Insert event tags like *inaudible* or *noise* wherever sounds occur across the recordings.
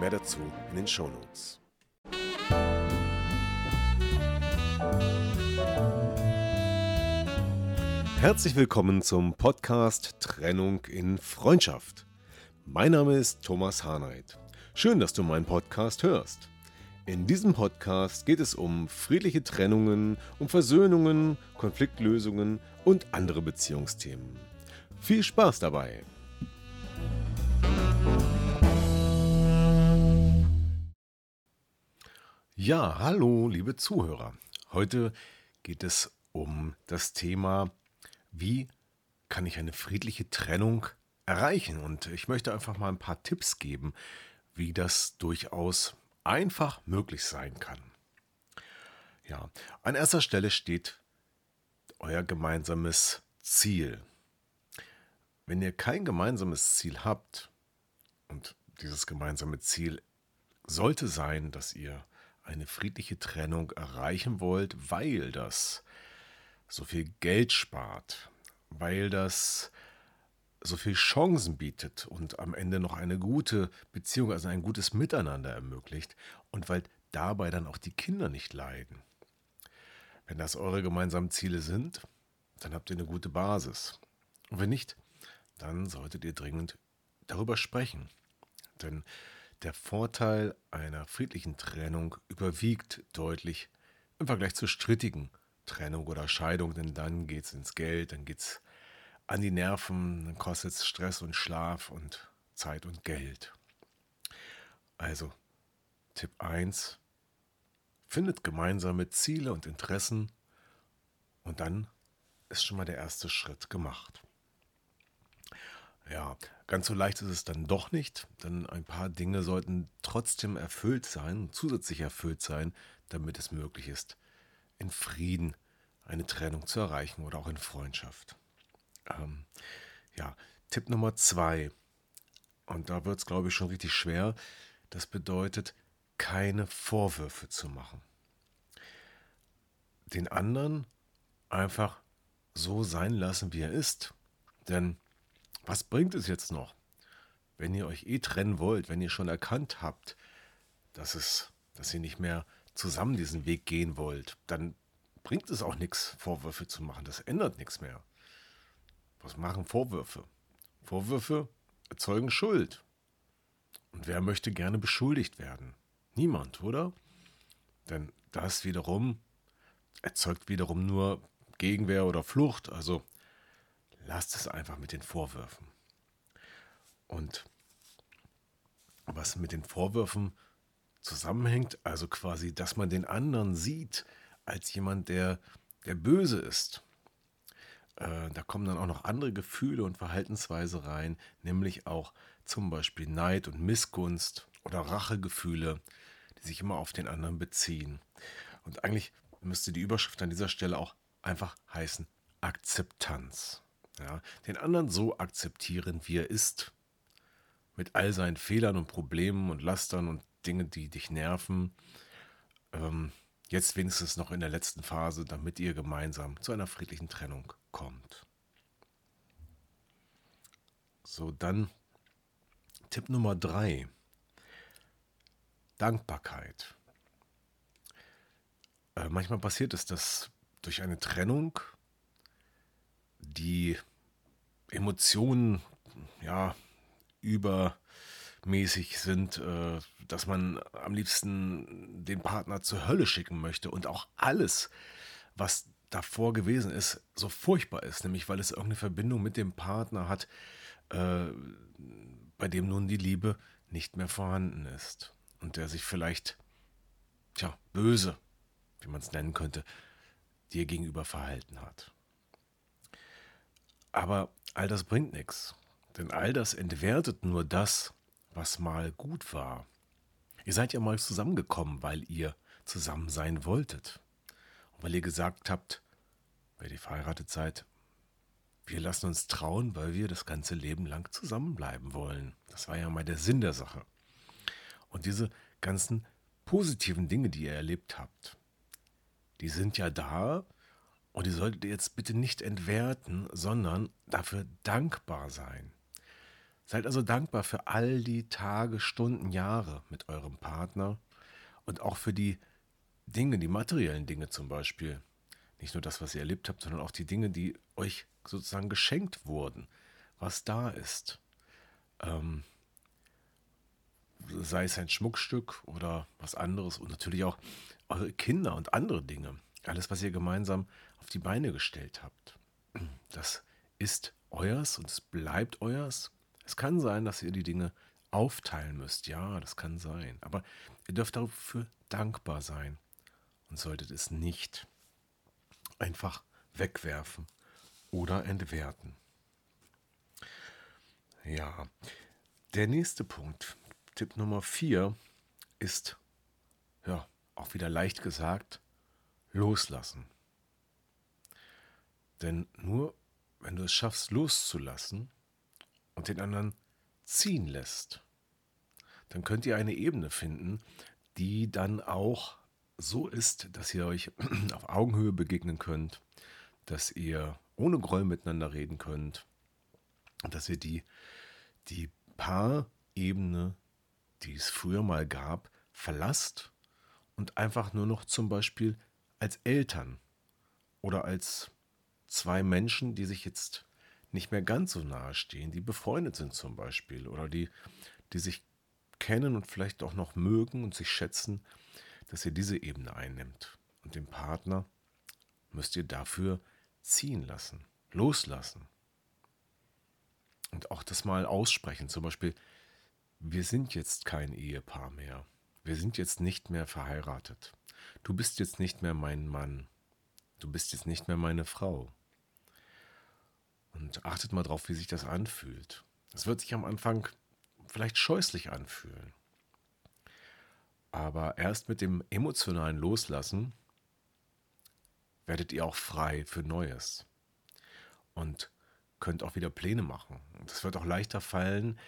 Mehr dazu in den Shownotes. Herzlich willkommen zum Podcast Trennung in Freundschaft. Mein Name ist Thomas Harnight. Schön, dass du meinen Podcast hörst. In diesem Podcast geht es um friedliche Trennungen, um Versöhnungen, Konfliktlösungen und andere Beziehungsthemen. Viel Spaß dabei! Ja, hallo, liebe Zuhörer. Heute geht es um das Thema, wie kann ich eine friedliche Trennung erreichen? Und ich möchte einfach mal ein paar Tipps geben, wie das durchaus einfach möglich sein kann. Ja, an erster Stelle steht euer gemeinsames Ziel. Wenn ihr kein gemeinsames Ziel habt, und dieses gemeinsame Ziel sollte sein, dass ihr eine friedliche Trennung erreichen wollt, weil das so viel Geld spart, weil das so viel Chancen bietet und am Ende noch eine gute Beziehung, also ein gutes Miteinander ermöglicht und weil dabei dann auch die Kinder nicht leiden. Wenn das eure gemeinsamen Ziele sind, dann habt ihr eine gute Basis. Und wenn nicht, dann solltet ihr dringend darüber sprechen. Denn der Vorteil einer friedlichen Trennung überwiegt deutlich im Vergleich zur strittigen Trennung oder Scheidung, denn dann geht es ins Geld, dann geht es an die Nerven, dann kostet es Stress und Schlaf und Zeit und Geld. Also Tipp 1, findet gemeinsame Ziele und Interessen und dann ist schon mal der erste Schritt gemacht. Ja, ganz so leicht ist es dann doch nicht, denn ein paar Dinge sollten trotzdem erfüllt sein, zusätzlich erfüllt sein, damit es möglich ist, in Frieden eine Trennung zu erreichen oder auch in Freundschaft. Ähm, ja, Tipp Nummer zwei, und da wird es, glaube ich, schon richtig schwer, das bedeutet, keine Vorwürfe zu machen. Den anderen einfach so sein lassen, wie er ist. Denn was bringt es jetzt noch, wenn ihr euch eh trennen wollt, wenn ihr schon erkannt habt, dass es, dass ihr nicht mehr zusammen diesen Weg gehen wollt, dann bringt es auch nichts, Vorwürfe zu machen. Das ändert nichts mehr. Was machen Vorwürfe? Vorwürfe erzeugen Schuld. Und wer möchte gerne beschuldigt werden? Niemand, oder? Denn das wiederum erzeugt wiederum nur Gegenwehr oder Flucht. Also lasst es einfach mit den Vorwürfen. Und was mit den Vorwürfen zusammenhängt, also quasi, dass man den anderen sieht als jemand, der, der böse ist. Äh, da kommen dann auch noch andere Gefühle und Verhaltensweise rein, nämlich auch zum Beispiel Neid und Missgunst oder Rachegefühle, die sich immer auf den anderen beziehen. Und eigentlich müsste die Überschrift an dieser Stelle auch einfach heißen Akzeptanz. Ja, den anderen so akzeptieren, wie er ist. Mit all seinen Fehlern und Problemen und Lastern und Dingen, die dich nerven. Ähm, jetzt wenigstens noch in der letzten Phase, damit ihr gemeinsam zu einer friedlichen Trennung kommt. So, dann Tipp Nummer drei. Dankbarkeit. Äh, manchmal passiert es, dass durch eine Trennung die Emotionen ja übermäßig sind, äh, dass man am liebsten den Partner zur Hölle schicken möchte und auch alles, was davor gewesen ist, so furchtbar ist, nämlich weil es irgendeine Verbindung mit dem Partner hat, äh, bei dem nun die Liebe nicht mehr vorhanden ist und der sich vielleicht, tja, böse, wie man es nennen könnte, dir gegenüber verhalten hat. Aber all das bringt nichts, denn all das entwertet nur das, was mal gut war. Ihr seid ja mal zusammengekommen, weil ihr zusammen sein wolltet. Und weil ihr gesagt habt, wenn ihr verheiratet seid, wir lassen uns trauen, weil wir das ganze Leben lang zusammenbleiben wollen. Das war ja mal der Sinn der Sache. Und diese ganzen positiven Dinge, die ihr erlebt habt, die sind ja da und die solltet ihr jetzt bitte nicht entwerten, sondern dafür dankbar sein. Seid also dankbar für all die Tage, Stunden, Jahre mit eurem Partner und auch für die Dinge, die materiellen Dinge zum Beispiel. Nicht nur das, was ihr erlebt habt, sondern auch die Dinge, die euch sozusagen geschenkt wurden, was da ist. Ähm, sei es ein Schmuckstück oder was anderes und natürlich auch eure Kinder und andere Dinge. Alles, was ihr gemeinsam auf die Beine gestellt habt. Das ist euers und es bleibt euers. Es kann sein, dass ihr die Dinge aufteilen müsst. Ja, das kann sein. Aber ihr dürft dafür dankbar sein und solltet es nicht einfach wegwerfen oder entwerten. Ja, der nächste Punkt, Tipp Nummer 4, ist, ja, auch wieder leicht gesagt, loslassen. Denn nur wenn du es schaffst, loszulassen und den anderen ziehen lässt, dann könnt ihr eine Ebene finden, die dann auch so ist, dass ihr euch *clears throat* auf Augenhöhe begegnen könnt, dass ihr ohne Groll miteinander reden könnt und dass ihr die, die Paarebene, die es früher mal gab, verlasst und einfach nur noch zum Beispiel als Eltern oder als zwei Menschen, die sich jetzt nicht mehr ganz so nahe stehen, die befreundet sind zum Beispiel oder die, die sich kennen und vielleicht auch noch mögen und sich schätzen, dass ihr diese Ebene einnimmt. Und den Partner müsst ihr dafür ziehen lassen, loslassen. Und auch das mal aussprechen. Zum Beispiel, wir sind jetzt kein Ehepaar mehr. Wir sind jetzt nicht mehr verheiratet. Du bist jetzt nicht mehr mein Mann. Du bist jetzt nicht mehr meine Frau. Und achtet mal drauf, wie sich das anfühlt. Es wird sich am Anfang vielleicht scheußlich anfühlen. Aber erst mit dem emotionalen Loslassen werdet ihr auch frei für Neues. Und könnt auch wieder Pläne machen. Es wird auch leichter fallen,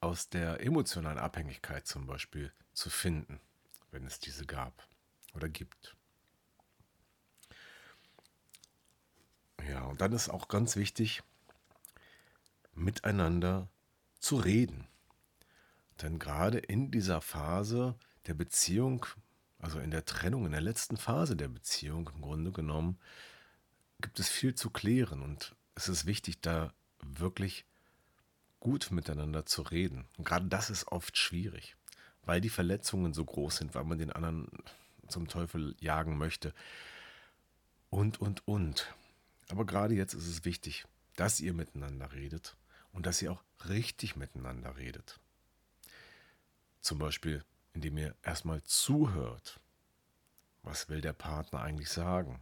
aus der emotionalen Abhängigkeit zum Beispiel zu finden, wenn es diese gab oder gibt. Ja, und dann ist auch ganz wichtig, miteinander zu reden. Denn gerade in dieser Phase der Beziehung, also in der Trennung, in der letzten Phase der Beziehung im Grunde genommen, gibt es viel zu klären und es ist wichtig, da wirklich gut miteinander zu reden. Und gerade das ist oft schwierig, weil die Verletzungen so groß sind, weil man den anderen zum Teufel jagen möchte und, und, und. Aber gerade jetzt ist es wichtig, dass ihr miteinander redet und dass ihr auch richtig miteinander redet. Zum Beispiel, indem ihr erstmal zuhört. Was will der Partner eigentlich sagen?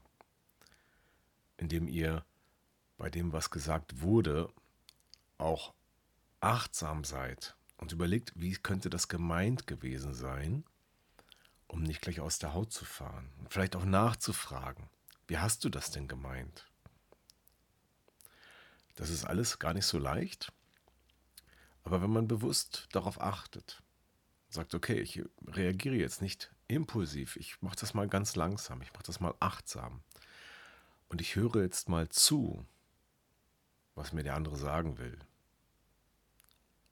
Indem ihr bei dem, was gesagt wurde, auch achtsam seid und überlegt, wie könnte das gemeint gewesen sein, um nicht gleich aus der Haut zu fahren. Und vielleicht auch nachzufragen, wie hast du das denn gemeint? Das ist alles gar nicht so leicht, aber wenn man bewusst darauf achtet, sagt, okay, ich reagiere jetzt nicht impulsiv, ich mache das mal ganz langsam, ich mache das mal achtsam. Und ich höre jetzt mal zu, was mir der andere sagen will.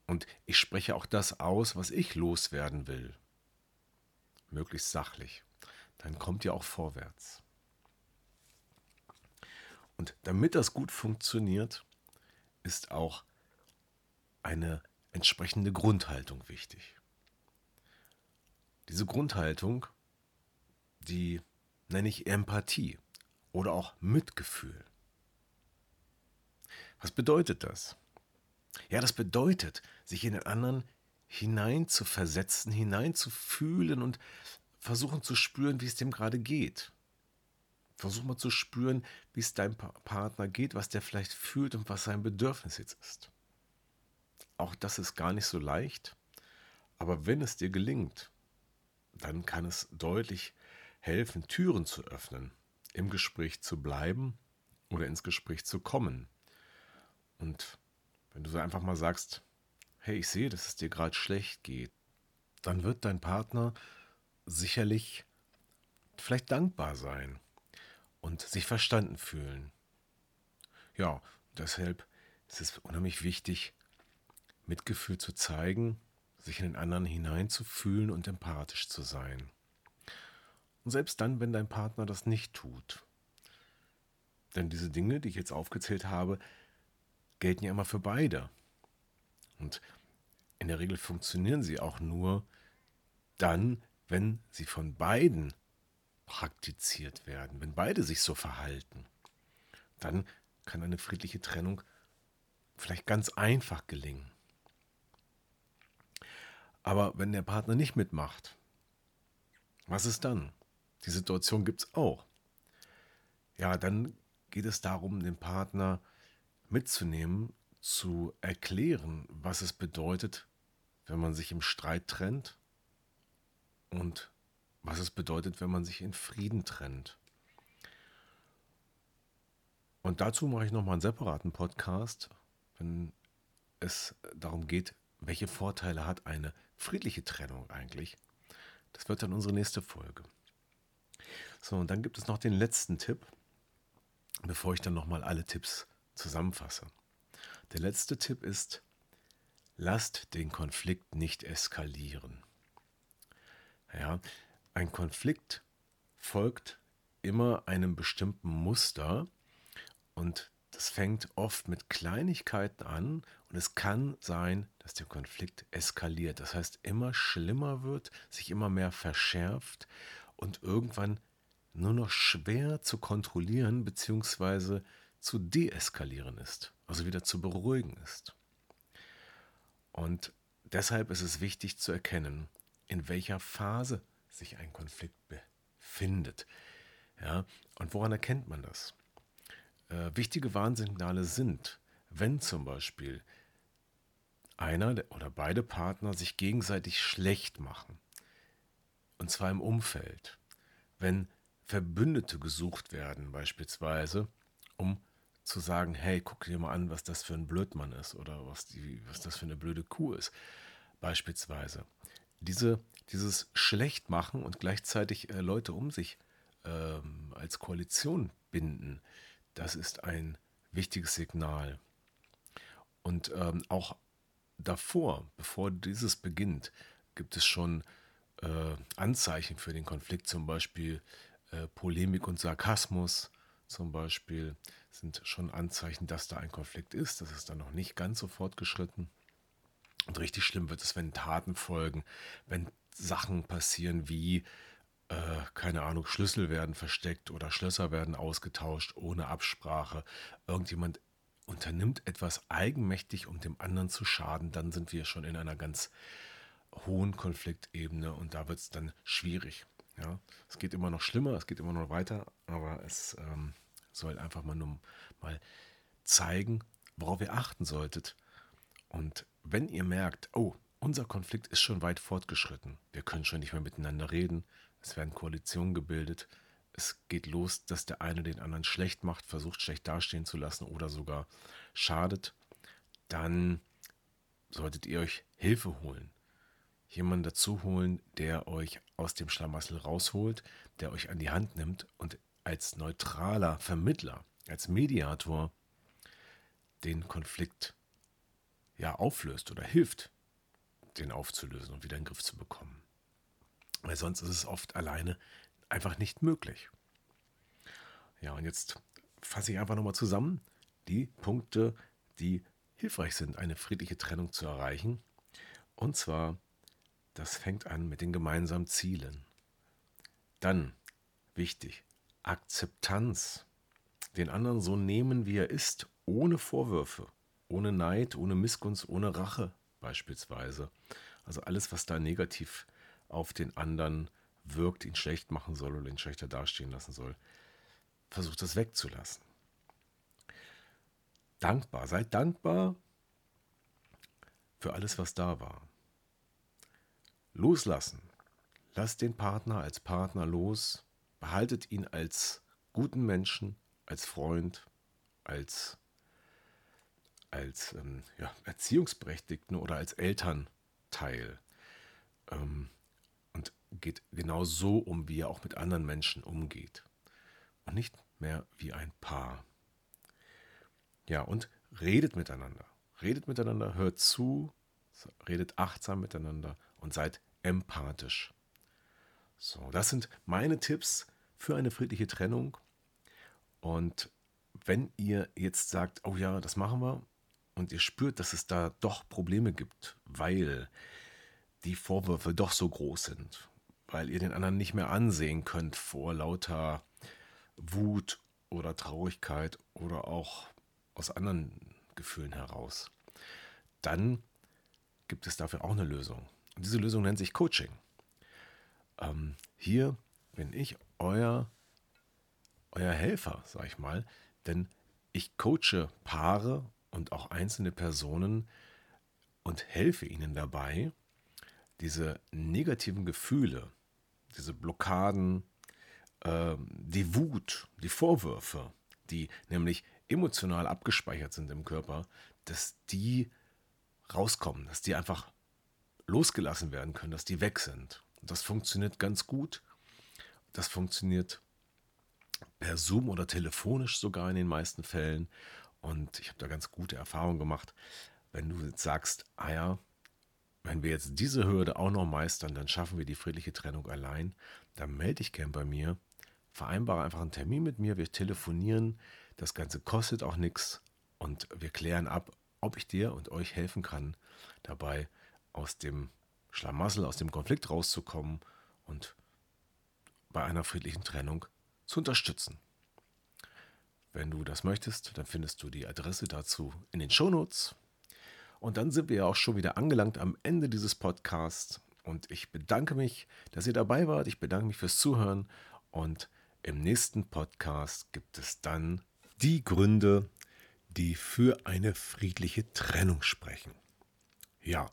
Und ich spreche auch das aus, was ich loswerden will. Möglichst sachlich. Dann kommt ihr auch vorwärts. Und damit das gut funktioniert, ist auch eine entsprechende Grundhaltung wichtig. Diese Grundhaltung, die nenne ich Empathie oder auch Mitgefühl. Was bedeutet das? Ja, das bedeutet, sich in den anderen hineinzuversetzen, hineinzufühlen und versuchen zu spüren, wie es dem gerade geht. Versuch mal zu spüren, wie es deinem Partner geht, was der vielleicht fühlt und was sein Bedürfnis jetzt ist. Auch das ist gar nicht so leicht, aber wenn es dir gelingt, dann kann es deutlich helfen, Türen zu öffnen, im Gespräch zu bleiben oder ins Gespräch zu kommen. Und wenn du so einfach mal sagst, hey, ich sehe, dass es dir gerade schlecht geht, dann wird dein Partner sicherlich vielleicht dankbar sein und sich verstanden fühlen. Ja, deshalb ist es unheimlich wichtig, Mitgefühl zu zeigen, sich in den anderen hineinzufühlen und empathisch zu sein. Und selbst dann, wenn dein Partner das nicht tut. Denn diese Dinge, die ich jetzt aufgezählt habe, gelten ja immer für beide. Und in der Regel funktionieren sie auch nur dann, wenn sie von beiden praktiziert werden, wenn beide sich so verhalten. Dann kann eine friedliche Trennung vielleicht ganz einfach gelingen. Aber wenn der Partner nicht mitmacht, was ist dann? Die Situation gibt es auch. Ja, dann geht es darum, den Partner mitzunehmen, zu erklären, was es bedeutet, wenn man sich im Streit trennt und was es bedeutet, wenn man sich in Frieden trennt. Und dazu mache ich nochmal einen separaten Podcast, wenn es darum geht, welche Vorteile hat eine friedliche Trennung eigentlich. Das wird dann unsere nächste Folge. So, und dann gibt es noch den letzten Tipp, bevor ich dann nochmal alle Tipps zusammenfasse. Der letzte Tipp ist, lasst den Konflikt nicht eskalieren. Ja, ein Konflikt folgt immer einem bestimmten Muster und das fängt oft mit Kleinigkeiten an und es kann sein, dass der Konflikt eskaliert. Das heißt, immer schlimmer wird, sich immer mehr verschärft und irgendwann nur noch schwer zu kontrollieren bzw. zu deeskalieren ist, also wieder zu beruhigen ist. Und deshalb ist es wichtig zu erkennen, in welcher Phase sich ein Konflikt befindet. Ja, und woran erkennt man das? Äh, wichtige Warnsignale sind, wenn zum Beispiel einer oder beide Partner sich gegenseitig schlecht machen, und zwar im Umfeld, wenn Verbündete gesucht werden beispielsweise, um zu sagen, hey, guck dir mal an, was das für ein Blödmann ist oder was, die, was das für eine blöde Kuh ist, beispielsweise. Diese dieses Schlechtmachen und gleichzeitig äh, Leute um sich ähm, als Koalition binden, das ist ein wichtiges Signal. Und ähm, auch davor, bevor dieses beginnt, gibt es schon äh, Anzeichen für den Konflikt, zum Beispiel äh, Polemik und Sarkasmus, zum Beispiel sind schon Anzeichen, dass da ein Konflikt ist. Das ist dann noch nicht ganz so fortgeschritten. Und richtig schlimm wird es, wenn Taten folgen, wenn Sachen passieren wie, äh, keine Ahnung, Schlüssel werden versteckt oder Schlösser werden ausgetauscht ohne Absprache. Irgendjemand unternimmt etwas eigenmächtig, um dem anderen zu schaden, dann sind wir schon in einer ganz hohen Konfliktebene und da wird es dann schwierig. Ja, es geht immer noch schlimmer, es geht immer noch weiter, aber es ähm, soll einfach mal nur mal zeigen, worauf ihr achten solltet. Und wenn ihr merkt, oh, unser Konflikt ist schon weit fortgeschritten. Wir können schon nicht mehr miteinander reden. Es werden Koalitionen gebildet. Es geht los, dass der eine den anderen schlecht macht, versucht schlecht dastehen zu lassen oder sogar schadet. Dann solltet ihr euch Hilfe holen. Jemanden dazu holen, der euch aus dem Schlamassel rausholt, der euch an die Hand nimmt und als neutraler Vermittler, als Mediator den Konflikt ja auflöst oder hilft, den aufzulösen und wieder in den Griff zu bekommen. Weil sonst ist es oft alleine einfach nicht möglich. Ja, und jetzt fasse ich einfach nochmal zusammen die Punkte, die hilfreich sind, eine friedliche Trennung zu erreichen. Und zwar, das fängt an mit den gemeinsamen Zielen. Dann, wichtig, Akzeptanz. Den anderen so nehmen, wie er ist, ohne Vorwürfe, ohne Neid, ohne Missgunst, ohne Rache, beispielsweise. Also alles, was da negativ auf den anderen wirkt, ihn schlecht machen soll oder ihn schlechter dastehen lassen soll, versucht das wegzulassen. Dankbar, seid dankbar für alles, was da war. Loslassen. lasst den Partner als Partner los, behaltet ihn als guten Menschen, als Freund, als, als ähm, ja, Erziehungsberechtigten oder als Elternteil. Ähm, und geht genau so um, wie er auch mit anderen Menschen umgeht. Und nicht mehr wie ein Paar. Ja, und redet miteinander. Redet miteinander, hört zu, redet achtsam miteinander und seid empathisch. So, das sind meine Tipps für eine friedliche Trennung. Und wenn ihr jetzt sagt, oh ja, das machen wir, und ihr spürt, dass es da doch Probleme gibt, weil die Vorwürfe doch so groß sind, weil ihr den anderen nicht mehr ansehen könnt vor lauter Wut oder Traurigkeit oder auch aus anderen Gefühlen heraus, dann gibt es dafür auch eine Lösung. Und diese Lösung nennt sich Coaching. Ähm, hier bin ich euer, euer Helfer, sag ich mal, denn ich coache Paare und auch einzelne Personen und helfe ihnen dabei, diese negativen Gefühle, diese Blockaden, äh, die Wut, die Vorwürfe, die nämlich emotional abgespeichert sind im Körper, dass die rauskommen, dass die einfach losgelassen werden können, dass die weg sind. Das funktioniert ganz gut. Das funktioniert per Zoom oder telefonisch sogar in den meisten Fällen. Und ich habe da ganz gute Erfahrungen gemacht. Wenn du jetzt sagst, ah ja, wenn wir jetzt diese Hürde auch noch meistern, dann schaffen wir die friedliche Trennung allein, dann melde dich gern bei mir. Vereinbare einfach einen Termin mit mir, wir telefonieren. Das Ganze kostet auch nichts und wir klären ab, ob ich dir und euch helfen kann, dabei aus dem Schlamassel, aus dem Konflikt rauszukommen und bei einer friedlichen Trennung zu unterstützen. Wenn du das möchtest, dann findest du die Adresse dazu in den Shownotes. Und dann sind wir ja auch schon wieder angelangt am Ende dieses Podcasts. Und ich bedanke mich, dass ihr dabei wart. Ich bedanke mich fürs Zuhören. Und im nächsten Podcast gibt es dann die Gründe, die für eine friedliche Trennung sprechen. Ja.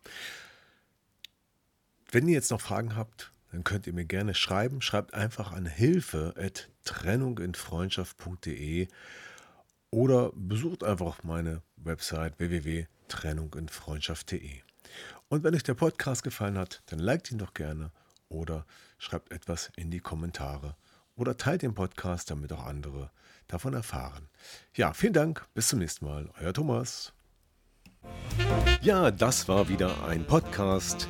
Wenn ihr jetzt noch Fragen habt, dann könnt ihr mir gerne schreiben. Schreibt einfach an hilfe.trennunginfreundschaft.de oder besucht einfach meine Website www.trennunginfreundschaft.de. Und wenn euch der Podcast gefallen hat, dann liked ihn doch gerne oder schreibt etwas in die Kommentare oder teilt den Podcast, damit auch andere davon erfahren. Ja, vielen Dank, bis zum nächsten Mal, euer Thomas. Ja, das war wieder ein Podcast